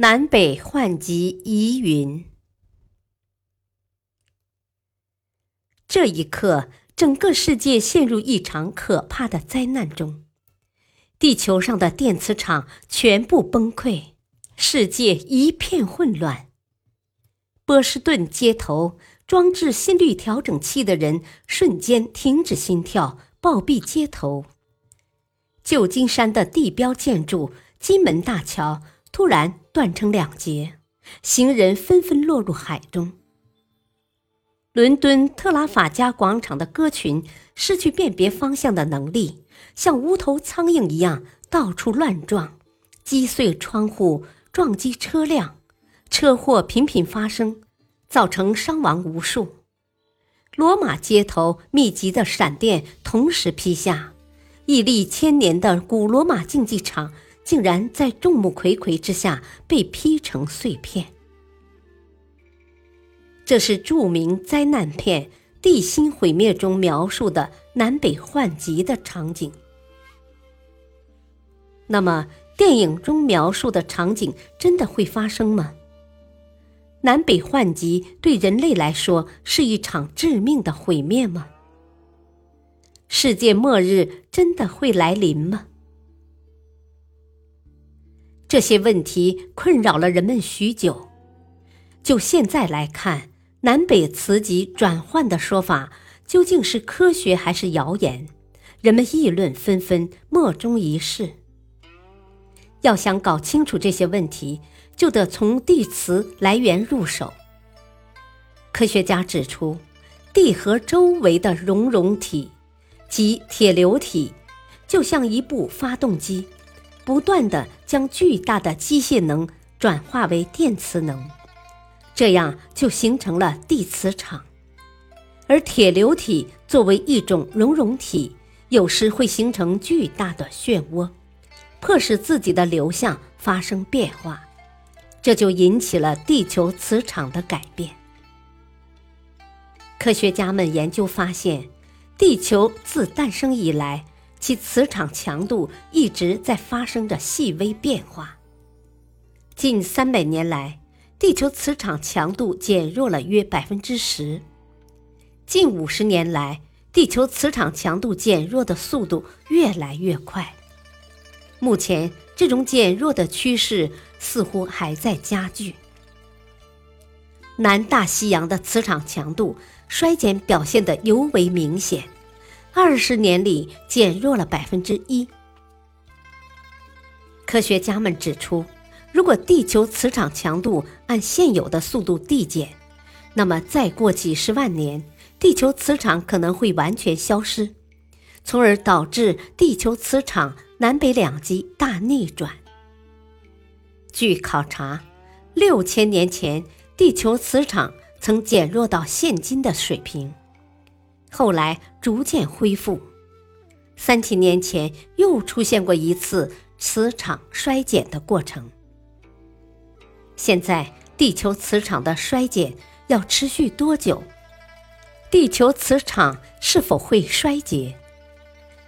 南北换极疑云。这一刻，整个世界陷入一场可怕的灾难中，地球上的电磁场全部崩溃，世界一片混乱。波士顿街头装置心率调整器的人瞬间停止心跳，暴毙街头。旧金山的地标建筑金门大桥。突然断成两截，行人纷纷落入海中。伦敦特拉法加广场的鸽群失去辨别方向的能力，像无头苍蝇一样到处乱撞，击碎窗户，撞击车辆，车祸频频发生，造成伤亡无数。罗马街头密集的闪电同时劈下，屹立千年的古罗马竞技场。竟然在众目睽睽之下被劈成碎片。这是著名灾难片《地心毁灭》中描述的南北换极的场景。那么，电影中描述的场景真的会发生吗？南北换极对人类来说是一场致命的毁灭吗？世界末日真的会来临吗？这些问题困扰了人们许久。就现在来看，南北磁极转换的说法究竟是科学还是谣言？人们议论纷纷，莫衷一是。要想搞清楚这些问题，就得从地磁来源入手。科学家指出，地核周围的熔融体及铁流体，就像一部发动机。不断的将巨大的机械能转化为电磁能，这样就形成了地磁场。而铁流体作为一种熔融体，有时会形成巨大的漩涡，迫使自己的流向发生变化，这就引起了地球磁场的改变。科学家们研究发现，地球自诞生以来。其磁场强度一直在发生着细微变化。近三百年来，地球磁场强度减弱了约百分之十。近五十年来，地球磁场强度减弱的速度越来越快。目前，这种减弱的趋势似乎还在加剧。南大西洋的磁场强度衰减表现得尤为明显。二十年里减弱了百分之一。科学家们指出，如果地球磁场强度按现有的速度递减，那么再过几十万年，地球磁场可能会完全消失，从而导致地球磁场南北两极大逆转。据考察，六千年前地球磁场曾减弱到现今的水平。后来逐渐恢复，三千年前又出现过一次磁场衰减的过程。现在地球磁场的衰减要持续多久？地球磁场是否会衰竭？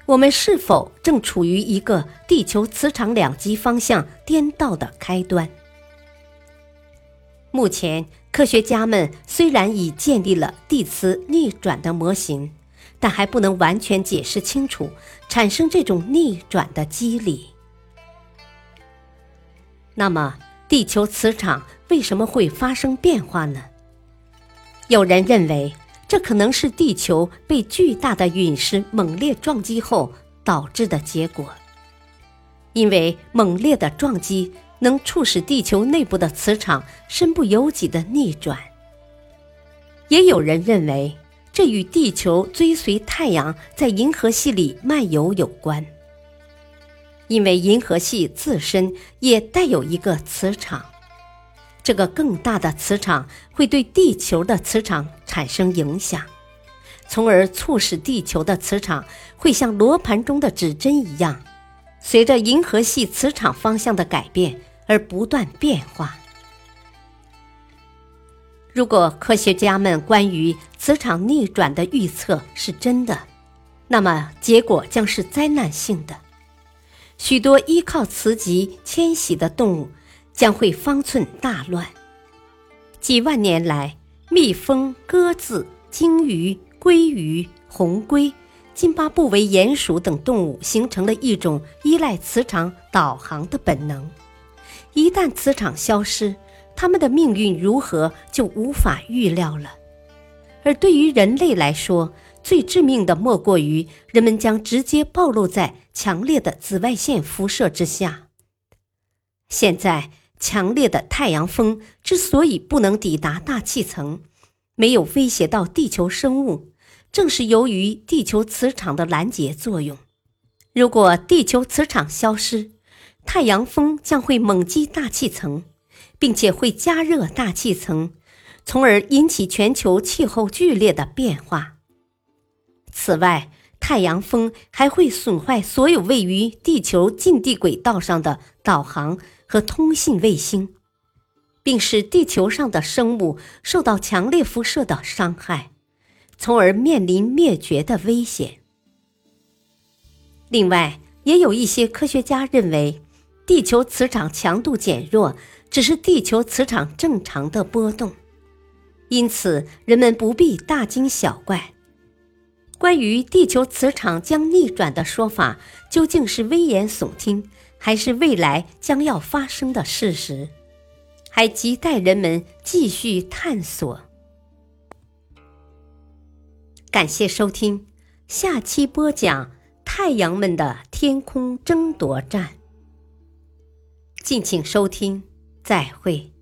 我们是否正处于一个地球磁场两极方向颠倒的开端？目前。科学家们虽然已建立了地磁逆转的模型，但还不能完全解释清楚产生这种逆转的机理。那么，地球磁场为什么会发生变化呢？有人认为，这可能是地球被巨大的陨石猛烈撞击后导致的结果，因为猛烈的撞击。能促使地球内部的磁场身不由己的逆转。也有人认为，这与地球追随太阳在银河系里漫游有关，因为银河系自身也带有一个磁场，这个更大的磁场会对地球的磁场产生影响，从而促使地球的磁场会像罗盘中的指针一样，随着银河系磁场方向的改变而不断变化。如果科学家们关于磁场逆转的预测是真的，那么结果将是灾难性的。许多依靠磁极迁徙的动物将会方寸大乱。几万年来，蜜蜂、鸽子、鲸鱼、鲑鱼、红龟、津巴布韦鼹鼠等动物形成了一种依赖磁场导航的本能。一旦磁场消失，它们的命运如何就无法预料了。而对于人类来说，最致命的莫过于人们将直接暴露在强烈的紫外线辐射之下。现在，强烈的太阳风之所以不能抵达大气层，没有威胁到地球生物，正是由于地球磁场的拦截作用。如果地球磁场消失，太阳风将会猛击大气层。并且会加热大气层，从而引起全球气候剧烈的变化。此外，太阳风还会损坏所有位于地球近地轨道上的导航和通信卫星，并使地球上的生物受到强烈辐射的伤害，从而面临灭绝的危险。另外，也有一些科学家认为，地球磁场强度减弱。只是地球磁场正常的波动，因此人们不必大惊小怪。关于地球磁场将逆转的说法，究竟是危言耸听，还是未来将要发生的事实，还亟待人们继续探索。感谢收听，下期播讲太阳们的天空争夺战。敬请收听。再会。